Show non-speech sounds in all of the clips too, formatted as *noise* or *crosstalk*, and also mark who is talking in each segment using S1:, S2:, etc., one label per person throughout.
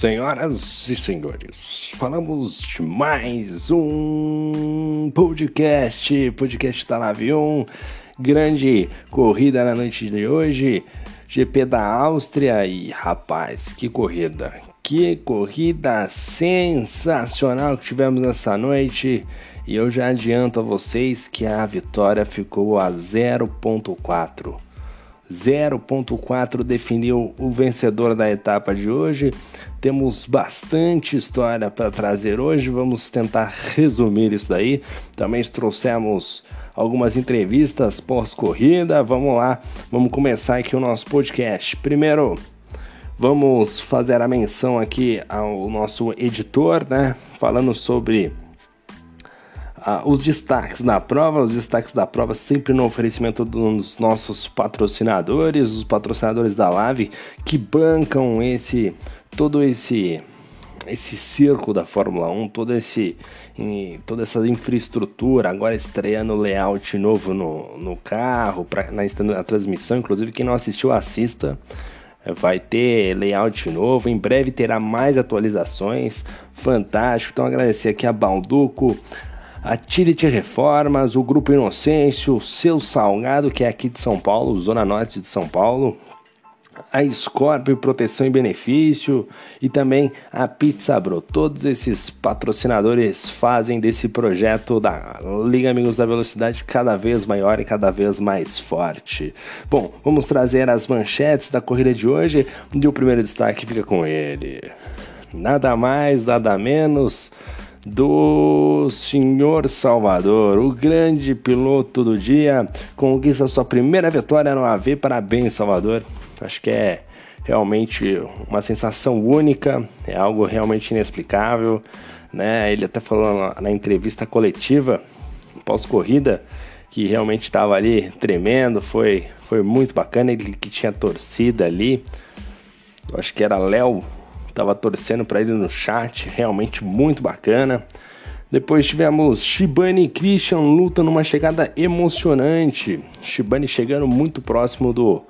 S1: Senhoras e senhores, falamos de mais um podcast, podcast da Nave 1, grande corrida na noite de hoje, GP da Áustria. E rapaz, que corrida, que corrida sensacional que tivemos nessa noite. E eu já adianto a vocês que a vitória ficou a 0.4. 0.4 definiu o vencedor da etapa de hoje. Temos bastante história para trazer hoje, vamos tentar resumir isso daí. Também trouxemos algumas entrevistas pós-corrida. Vamos lá, vamos começar aqui o nosso podcast. Primeiro, vamos fazer a menção aqui ao nosso editor, né? Falando sobre ah, os destaques da prova, os destaques da prova sempre no oferecimento dos nossos patrocinadores, os patrocinadores da Live que bancam esse todo esse esse circo da Fórmula 1, todo esse toda essa infraestrutura, agora estreando layout novo no, no carro, pra, na, na transmissão, inclusive quem não assistiu assista. Vai ter layout novo, em breve terá mais atualizações. Fantástico. Então agradecer aqui a Balduco, a Tirit Reformas, o Grupo Inocêncio, o Seu Salgado, que é aqui de São Paulo, Zona Norte de São Paulo, a Scorpio Proteção e Benefício e também a Pizza Bro. Todos esses patrocinadores fazem desse projeto da Liga Amigos da Velocidade cada vez maior e cada vez mais forte. Bom, vamos trazer as manchetes da corrida de hoje e o primeiro destaque fica com ele. Nada mais, nada menos do senhor Salvador, o grande piloto do dia, conquista sua primeira vitória no AV. Parabéns, Salvador. Acho que é realmente uma sensação única, é algo realmente inexplicável, né? Ele até falou na entrevista coletiva pós-corrida que realmente estava ali tremendo, foi foi muito bacana, ele que tinha torcida ali. Eu acho que era Léo Tava torcendo para ele no chat, realmente muito bacana. Depois tivemos Shibane e Christian luta numa chegada emocionante. Shibane chegando muito próximo do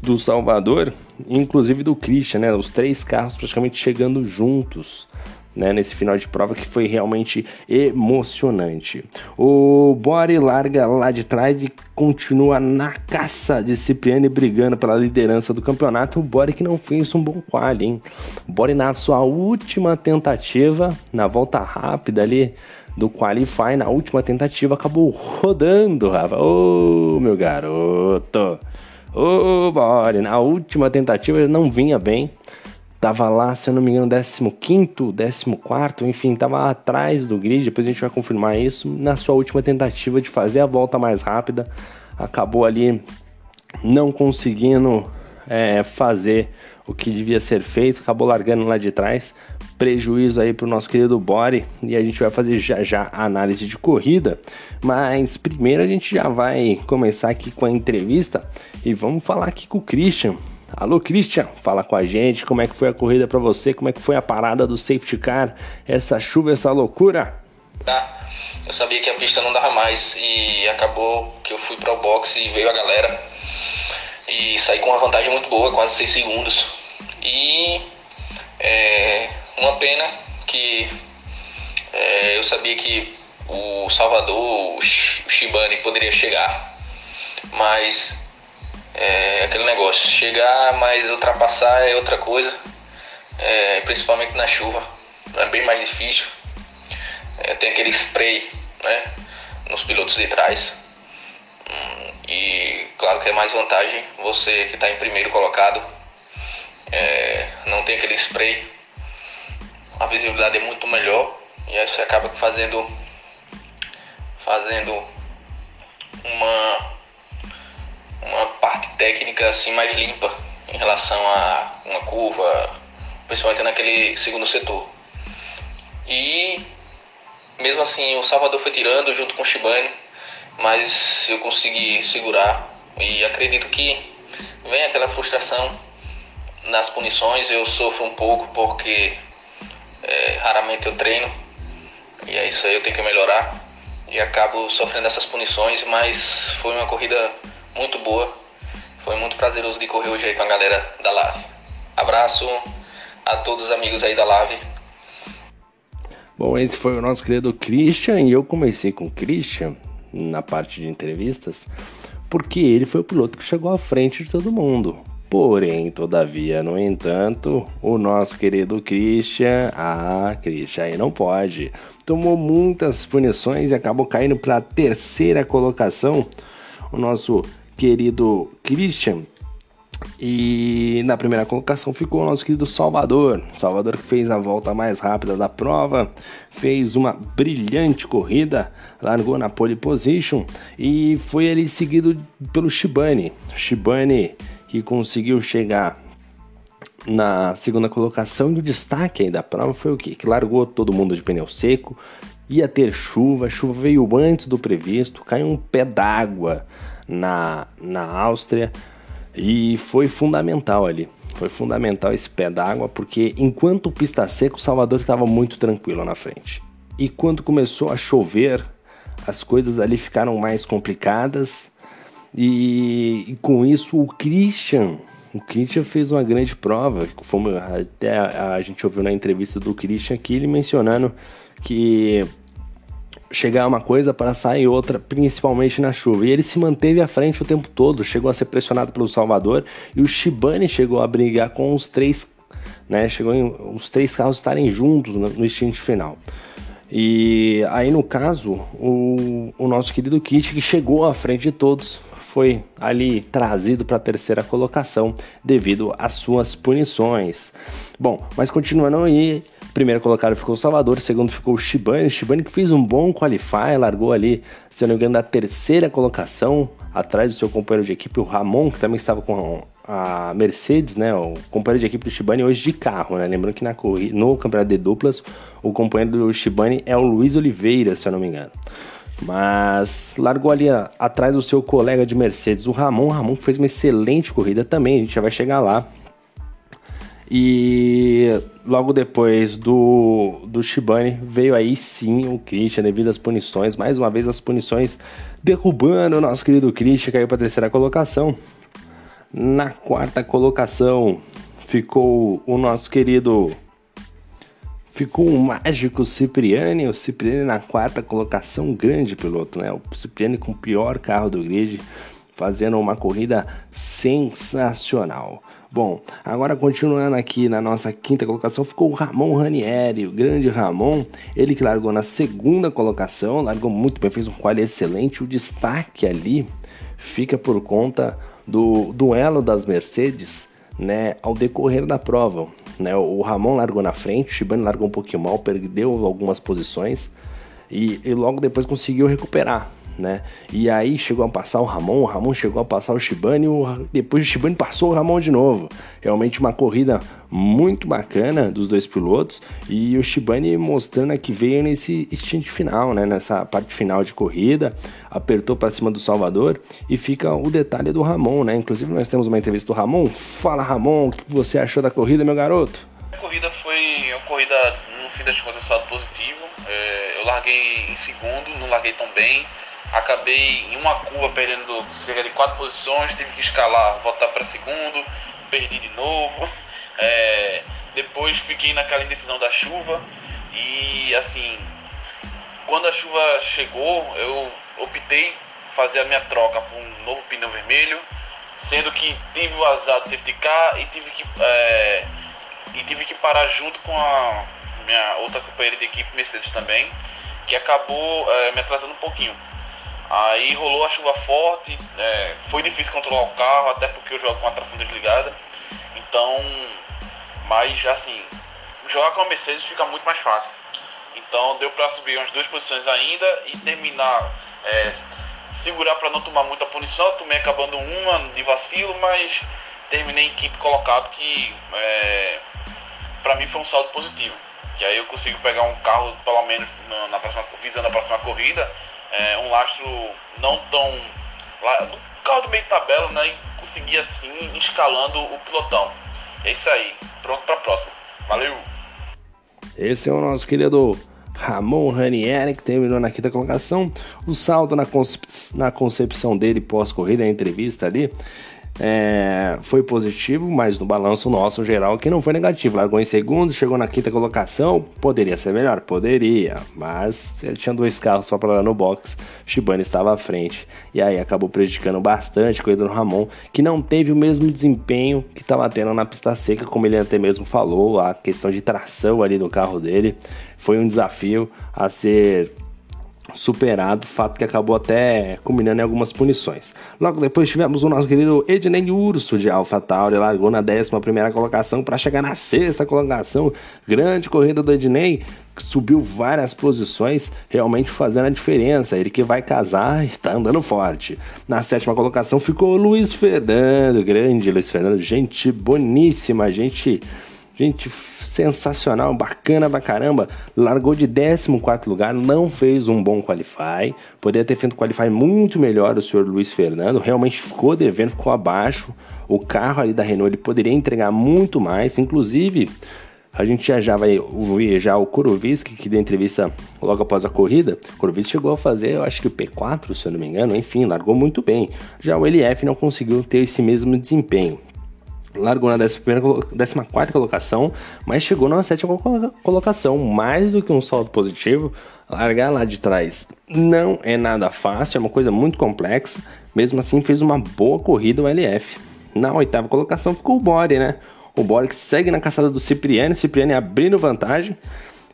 S1: do Salvador, inclusive do Christian, né? Os três carros praticamente chegando juntos né, nesse final de prova que foi realmente emocionante. O Bore larga lá de trás e continua na caça de Cipriani brigando pela liderança do campeonato. O Bore que não fez um bom quali, hein? Bore na sua última tentativa, na volta rápida ali do Qualify, na última tentativa acabou rodando, Rafa. Ô, oh, meu garoto! Ô, oh, Bore, na última tentativa ele não vinha bem Tava lá, se eu não me engano, 15, 14, enfim, tava atrás do grid. Depois a gente vai confirmar isso. Na sua última tentativa de fazer a volta mais rápida, acabou ali não conseguindo é, fazer o que devia ser feito, acabou largando lá de trás. Prejuízo aí para o nosso querido Bore e a gente vai fazer já já a análise de corrida. Mas primeiro a gente já vai começar aqui com a entrevista e vamos falar aqui com o Christian. Alô, Christian, fala com a gente, como é que foi a corrida para você, como é que foi a parada do safety car, essa chuva, essa loucura?
S2: Tá, eu sabia que a pista não dava mais e acabou que eu fui para o box e veio a galera. E saí com uma vantagem muito boa, quase 6 segundos. E é, uma pena que é, eu sabia que o Salvador, o Shibane poderia chegar, mas é aquele negócio, chegar, mas ultrapassar é outra coisa, é, principalmente na chuva, é bem mais difícil. É, tem aquele spray né, nos pilotos de trás. Hum, e claro que é mais vantagem você que está em primeiro colocado. É, não tem aquele spray, a visibilidade é muito melhor e aí você acaba fazendo fazendo uma uma parte técnica assim mais limpa em relação a uma curva, principalmente naquele segundo setor. E mesmo assim o Salvador foi tirando junto com o Shibane, mas eu consegui segurar. E acredito que vem aquela frustração nas punições, eu sofro um pouco porque é, raramente eu treino. E é isso aí eu tenho que melhorar. E acabo sofrendo essas punições, mas foi uma corrida muito boa. Foi muito prazeroso de correr hoje aí com a galera da Live. Abraço, a todos os amigos aí da live.
S1: Bom, esse foi o nosso querido Christian e eu comecei com o Christian na parte de entrevistas porque ele foi o piloto que chegou à frente de todo mundo. Porém, todavia, no entanto, o nosso querido Christian, ah, Christian aí não pode. Tomou muitas punições e acabou caindo para a terceira colocação. O nosso querido Christian. E na primeira colocação ficou o nosso querido Salvador. Salvador que fez a volta mais rápida da prova, fez uma brilhante corrida, largou na pole position e foi ali seguido pelo Shibane. Shibane que conseguiu chegar na segunda colocação e o destaque aí da prova foi o quê? Que largou todo mundo de pneu seco, ia ter chuva, chuva veio antes do previsto, caiu um pé d'água na, na Áustria e foi fundamental ali. Foi fundamental esse pé d'água porque enquanto o pista seco, o Salvador estava muito tranquilo na frente. E quando começou a chover, as coisas ali ficaram mais complicadas e, e, com isso o Christian, o Christian fez uma grande prova. Fomos, até a, a, gente ouviu na entrevista do Christian aqui ele mencionando que chegar uma coisa para sair outra, principalmente na chuva. E ele se manteve à frente o tempo todo, chegou a ser pressionado pelo Salvador e o Shibane chegou a brigar com os três, né? Chegou em, os três carros estarem juntos no, stint final. E aí, no caso, o, o nosso querido Kit, que chegou à frente de todos, foi ali trazido para a terceira colocação devido às suas punições. Bom, mas continuando aí, primeiro colocado ficou o Salvador, segundo ficou o Shibane, Shibane que fez um bom qualify, largou ali, se não me engano, da terceira colocação, atrás do seu companheiro de equipe, o Ramon, que também estava com a Mercedes, né, o companheiro de equipe do Shibane hoje de carro, né, lembrando que na no campeonato de duplas, o companheiro do Shibane é o Luiz Oliveira, se eu não me engano. Mas largou ali atrás do seu colega de Mercedes, o Ramon. O Ramon fez uma excelente corrida também, a gente já vai chegar lá. E logo depois do, do Shibane veio aí sim o Christian devido às punições. Mais uma vez as punições derrubando o nosso querido Christian, caiu para a terceira colocação. Na quarta colocação ficou o nosso querido Ficou o mágico Cipriani, o Cipriani na quarta colocação, grande piloto, né? O Cipriani com o pior carro do grid, fazendo uma corrida sensacional. Bom, agora continuando aqui na nossa quinta colocação, ficou o Ramon Ranieri, o grande Ramon, ele que largou na segunda colocação, largou muito bem, fez um quali excelente. O destaque ali fica por conta do duelo das Mercedes né, ao decorrer da prova. Né, o Ramon largou na frente, o Shibane largou um pouquinho mal, perdeu algumas posições e, e logo depois conseguiu recuperar né? E aí chegou a passar o Ramon, o Ramon chegou a passar o Shibane, o, depois o Shibane passou o Ramon de novo. Realmente uma corrida muito bacana dos dois pilotos e o Shibane mostrando que veio nesse instinto final, né? Nessa parte final de corrida, apertou para cima do Salvador e fica o detalhe do Ramon, né? Inclusive nós temos uma entrevista do Ramon. Fala Ramon, o que você achou da corrida, meu garoto?
S3: A corrida foi uma corrida, no fim das contas, positivo. É, eu larguei em segundo, não larguei tão bem acabei em uma curva perdendo cerca de quatro posições, tive que escalar, voltar para segundo, perdi de novo. *laughs* É, depois fiquei naquela indecisão da chuva e assim, quando a chuva chegou, eu optei fazer a minha troca por um novo pneu vermelho, sendo que tive o azar do safety car e tive que é, e tive que parar junto com a minha outra companheira de equipe Mercedes também, que acabou é, me atrasando um pouquinho. Aí rolou a chuva forte, é, foi difícil controlar o carro, até porque eu jogo com a tração desligada. Então, mas assim, jogar com a Mercedes fica muito mais fácil. Então deu para subir umas duas posições ainda e terminar, é, segurar para não tomar muita punição. Tomei acabando uma de vacilo, mas terminei em quinto colocado, que é, para mim foi um saldo positivo. Que aí eu consigo pegar um carro, pelo menos na próxima, visando a próxima corrida, é, um lastro não tão. no carro do meio de tabela, né? E conseguir assim escalando o pilotão. É isso aí. Pronto para a próxima. Valeu!
S1: Esse é o nosso querido Ramon Ranieri, que terminou na quinta colocação. O salto na, concep na concepção dele pós-corrida, a entrevista ali, é, foi positivo, mas no balanço nosso geral que não foi negativo. Largou em segundo, chegou na quinta colocação, poderia ser melhor, poderia, mas ele tinha dois carros só para lá no box, Shibane estava à frente. E aí acabou prejudicando bastante corrida do Ramon, que não teve o mesmo desempenho que estava tendo na pista seca, como ele até mesmo falou, a questão de tração ali no carro dele. Foi um desafio a ser superado, fato que acabou até culminando em algumas punições. Logo depois tivemos o nosso querido Ednei Urso de AlphaTauri, largou na 11 colocação para chegar na sexta colocação. Grande corrida do Ednei, subiu várias posições, realmente fazendo a diferença. Ele que vai casar e tá andando forte. Na sétima colocação ficou o Luiz Fernando, grande Luiz Fernando, gente boníssima, gente Gente, sensacional, bacana pra caramba. Largou de 14 lugar, não fez um bom qualify. Poderia ter feito um qualify muito melhor o senhor Luiz Fernando. Realmente ficou devendo, ficou abaixo. O carro ali da Renault ele poderia entregar muito mais. Inclusive, a gente já, já vai ouvir já o Kuroviski, que deu entrevista logo após a corrida. O Kuroviski chegou a fazer, eu acho que o P4, se eu não me engano. Enfim, largou muito bem. Já o LF não conseguiu ter esse mesmo desempenho largou na 14 colocação, mas chegou na sétima colocação, mais do que um saldo positivo. Largar lá de trás não é nada fácil, é uma coisa muito complexa. Mesmo assim, fez uma boa corrida o LF. Na oitava colocação ficou o Bore, né? O Bore que segue na caçada do Cipriani, Cipriani abrindo vantagem.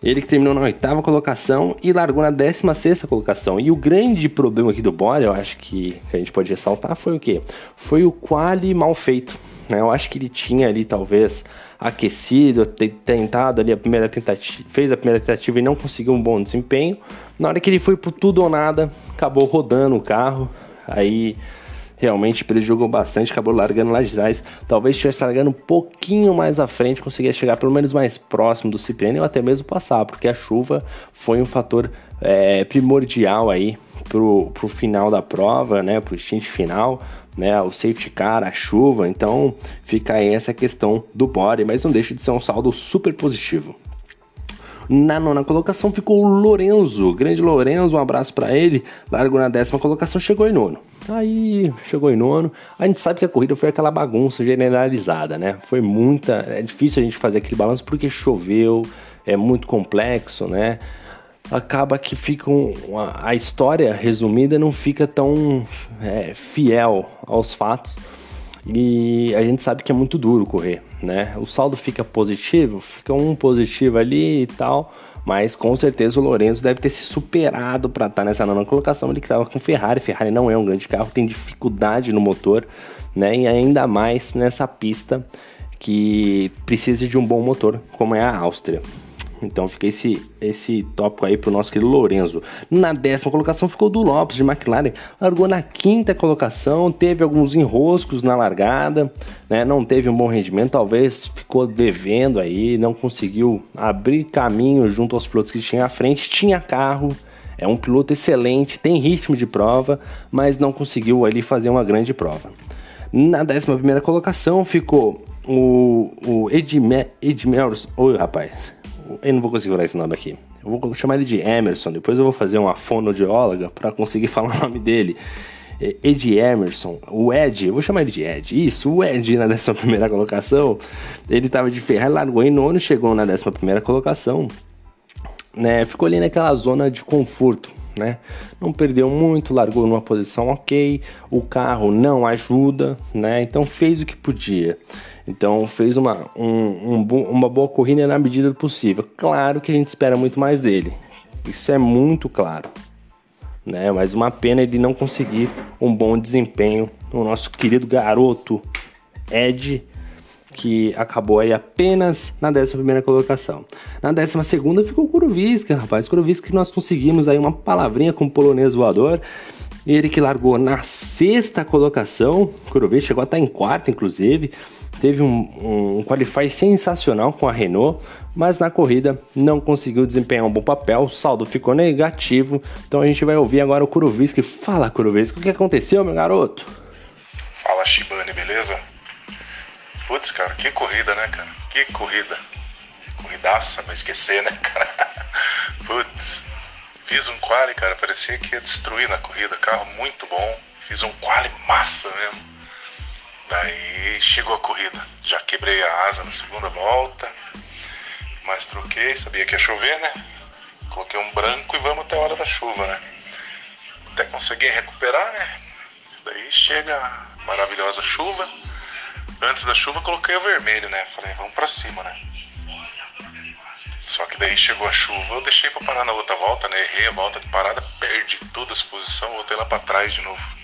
S1: Ele que terminou na oitava colocação e largou na décima sexta colocação. E o grande problema aqui do Bore, eu acho que, que a gente pode ressaltar, foi o quê? Foi o quali mal feito né? Eu acho que ele tinha ali talvez aquecido, tentado ali a primeira tentativa, fez a primeira tentativa e não conseguiu um bom desempenho. Na hora que ele foi pro tudo ou nada, acabou rodando o carro. Aí realmente prejudicou bastante, acabou largando lá de trás. Talvez estivesse largando um pouquinho mais à frente, conseguia chegar pelo menos mais próximo do Cipriano ou até mesmo passar, porque a chuva foi um fator é, primordial aí pro, pro final da prova, né, pro stint final né, o safety car, a chuva, então fica aí essa questão do body, mas não deixa de ser um saldo super positivo. Na nona colocação ficou o Lorenzo, grande Lorenzo, um abraço para ele. Largou na décima colocação, chegou em nono. Aí chegou em nono. A gente sabe que a corrida foi aquela bagunça generalizada, né? Foi muita. É difícil a gente fazer aquele balanço porque choveu, é muito complexo, né? acaba que fica um, a história resumida não fica tão é, fiel aos fatos e a gente sabe que é muito duro correr, né? O saldo fica positivo, fica um positivo ali e tal, mas com certeza o Lourenço deve ter se superado para estar tá nessa nona colocação. Ele que estava com Ferrari, Ferrari não é um grande carro, tem dificuldade no motor, né? E ainda mais nessa pista que precisa de um bom motor, como é a Áustria. Então fica esse, esse tópico aí pro nosso querido Lorenzo. Na décima colocação ficou do Lopes de McLaren. Largou na quinta colocação, teve alguns enroscos na largada, né? Não teve um bom rendimento, talvez ficou devendo aí, não conseguiu abrir caminho junto aos pilotos que tinha à frente. Tinha carro, é um piloto excelente, tem ritmo de prova, mas não conseguiu ali fazer uma grande prova. Na 11 colocação ficou o, o Edmers. Oi, rapaz eu não vou conseguir falar esse nome aqui. Eu vou chamar ele de Emerson. Depois eu vou fazer uma fonoaudióloga para conseguir *laughs* falar o nome dele. É, Ed Emerson, o Ed, eu vou chamar ele de Ed. Isso, o Ed na 11 primeira colocação. Ele tava de Ferrari, largou em nono, chegou na 11 primeira colocação. Né, ficou ali naquela zona de conforto. Né? Não perdeu muito, largou numa posição ok, o carro não ajuda, né? Então fez o que podia. Então fez uma, um, um, uma boa corrida na medida do possível. Claro que a gente espera muito mais dele. Isso é muito claro. Né? Mas uma pena ele não conseguir um bom desempenho no nosso querido garoto Ed, que acabou aí apenas na 11 colocação. Na 12 ficou o Kuroviska, rapaz. Kuroviska que nós conseguimos aí uma palavrinha com o polonês voador. Ele que largou na sexta colocação, Kuroviska chegou a estar em quarto, inclusive teve um, um qualify sensacional com a Renault, mas na corrida não conseguiu desempenhar um bom papel, o saldo ficou negativo. Então a gente vai ouvir agora o Kuroviski. Fala, Kuroviski, o que aconteceu, meu garoto?
S4: Fala, Shibane, beleza? Putz, cara, que corrida, né, cara? Que corrida. Corridaça, não esquecer, né, cara? *laughs* Putz, fiz um quali, cara, parecia que ia destruir na corrida. Carro muito bom. Fiz um quali massa mesmo Daí chegou a corrida. Já quebrei a asa na segunda volta, mas troquei, sabia que ia chover, né? Coloquei um branco e vamos até a hora da chuva, né? Até conseguir recuperar, né? Daí chega a maravilhosa chuva. Antes da chuva coloquei o vermelho, né? Falei, vamos pra cima, né? Só que daí chegou a chuva, eu deixei pra parar na outra volta, né? Errei a volta de parada, perdi toda a exposição, voltei lá pra trás de novo.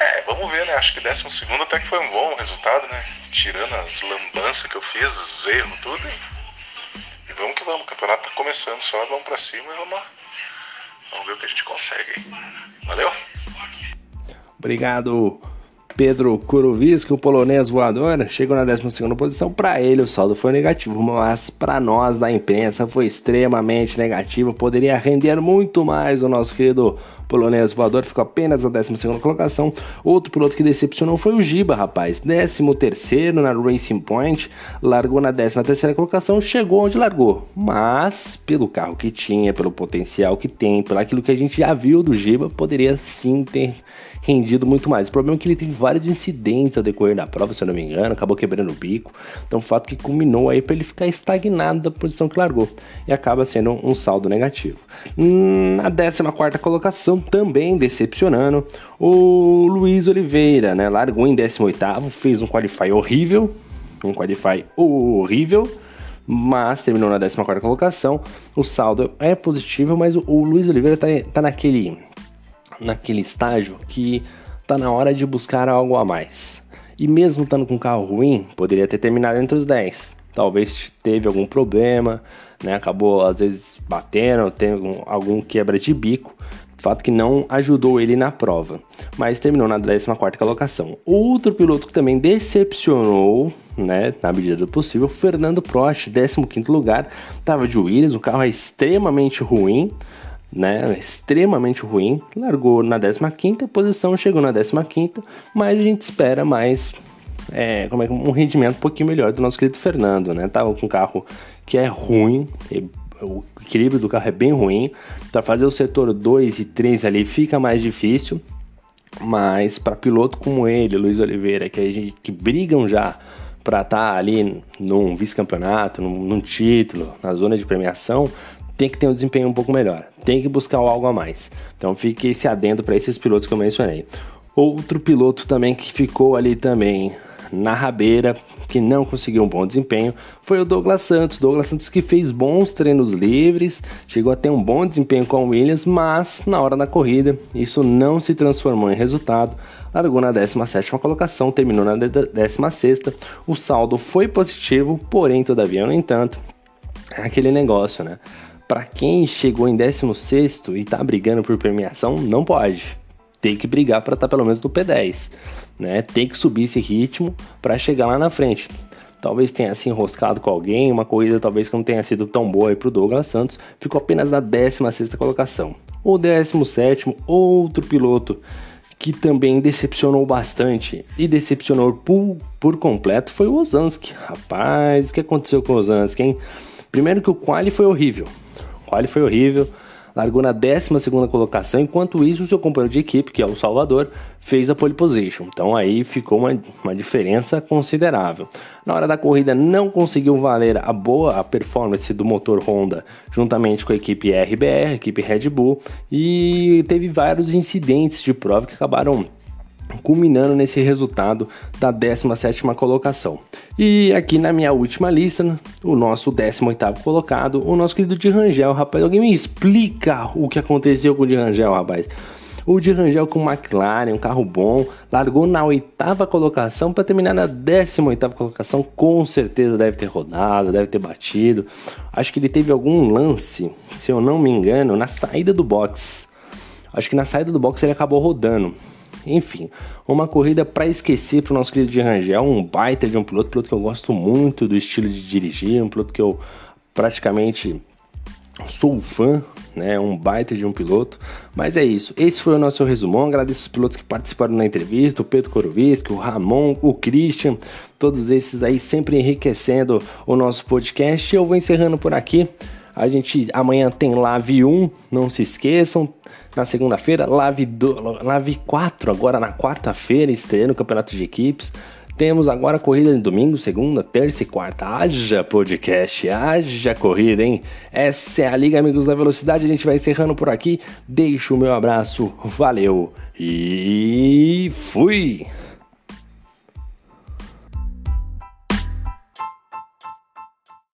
S4: É, vamos ver, né? Acho que 12 segundo até que foi um bom resultado, né? Tirando as lambanças que eu fiz, os erros, tudo. E vamos que vamos, o campeonato tá começando só, vamos pra cima e vamos. Vamos ver o que a gente consegue. Valeu?
S1: Obrigado, Pedro Kuroviski, o polonês voador, chegou na 12 posição. Para ele, o saldo foi negativo, mas para nós da imprensa foi extremamente negativo. Poderia render muito mais o nosso querido polonês voador, ficou apenas na 12 colocação. Outro piloto que decepcionou foi o Giba, rapaz. 13 na Racing Point, largou na 13 colocação, chegou onde largou. Mas, pelo carro que tinha, pelo potencial que tem, pelo aquilo que a gente já viu do Giba, poderia sim ter rendido muito mais. O problema é que ele teve vários incidentes ao decorrer da prova, se eu não me engano, acabou quebrando o bico. Então, fato que culminou aí para ele ficar estagnado da posição que largou e acaba sendo um saldo negativo. Na 14 colocação, também decepcionando, o Luiz Oliveira, né? Largou em 18, fez um qualify horrível, um qualify horrível mas terminou na 14 colocação. O saldo é positivo, mas o, Luiz Oliveira tá, tá naquele naquele estágio que tá na hora de buscar algo a mais. E mesmo estando com um carro ruim, poderia ter terminado entre os 10. Talvez teve algum problema, né? Acabou às vezes batendo, algum, algum quebra de bico. Fato que não ajudou ele na prova, mas terminou na 14 colocação. Outro piloto que também decepcionou, né, na medida do possível, Fernando Prost, 15 lugar, estava de Williams, o carro é extremamente ruim, né, extremamente ruim, largou na 15 posição, chegou na 15 mas a gente espera mais é, como é, um rendimento um pouquinho melhor do nosso querido Fernando, né, tava com um carro que é ruim, o equilíbrio do carro é bem ruim, para fazer o setor 2 e 3 ali fica mais difícil, mas para piloto como ele, Luiz Oliveira, que, a gente, que brigam já para estar tá ali num vice-campeonato, num, num título, na zona de premiação, tem que ter um desempenho um pouco melhor, tem que buscar algo a mais. Então fique esse adendo para esses pilotos que eu mencionei. Outro piloto também que ficou ali também na rabeira, que não conseguiu um bom desempenho, foi o Douglas Santos. Douglas Santos que fez bons treinos livres, chegou a ter um bom desempenho com o Williams, mas na hora da corrida isso não se transformou em resultado. Largou na 17 colocação, terminou na 16. O saldo foi positivo, porém, todavia, no entanto, é aquele negócio, né? para quem chegou em 16 e tá brigando por premiação, não pode. Tem que brigar para estar tá pelo menos no P10, né? Tem que subir esse ritmo para chegar lá na frente. Talvez tenha se enroscado com alguém, uma corrida talvez que não tenha sido tão boa para o Douglas Santos, ficou apenas na 16 colocação. O 17 outro piloto que também decepcionou bastante e decepcionou por, por completo foi o Ozanski. Rapaz, o que aconteceu com o Ozanski, hein? Primeiro que o quali foi horrível quali foi horrível, largou na 12 colocação, enquanto isso o seu companheiro de equipe, que é o Salvador, fez a pole position. Então aí ficou uma, uma diferença considerável. Na hora da corrida não conseguiu valer a boa performance do motor Honda juntamente com a equipe RBR, a equipe Red Bull, e teve vários incidentes de prova que acabaram culminando nesse resultado da 17ª colocação. E aqui na minha última lista, o nosso 18º colocado, o nosso querido de Rangel, rapaz, alguém me explica o que aconteceu com o de Rangel, rapaz. O de Rangel com McLaren, um carro bom, largou na oitava colocação para terminar na 18ª colocação, com certeza deve ter rodado, deve ter batido. Acho que ele teve algum lance, se eu não me engano, na saída do box. Acho que na saída do box ele acabou rodando. Enfim, uma corrida para esquecer para o nosso querido de Rangel, um baita de um piloto, piloto que eu gosto muito do estilo de dirigir, um piloto que eu praticamente sou fã, né? Um baita de um piloto. Mas é isso. Esse foi o nosso resumão. Agradeço os pilotos que participaram na entrevista: o Pedro Koroviski, o Ramon, o Christian, todos esses aí sempre enriquecendo o nosso podcast. Eu vou encerrando por aqui. A gente amanhã tem Live 1, não se esqueçam. Na segunda-feira, Live, do, Live 4, agora na quarta-feira, estreia no Campeonato de Equipes. Temos agora corrida de domingo, segunda, terça e quarta. Haja podcast, haja corrida, hein? Essa é a Liga Amigos da Velocidade. A gente vai encerrando por aqui. Deixo o meu abraço, valeu e fui!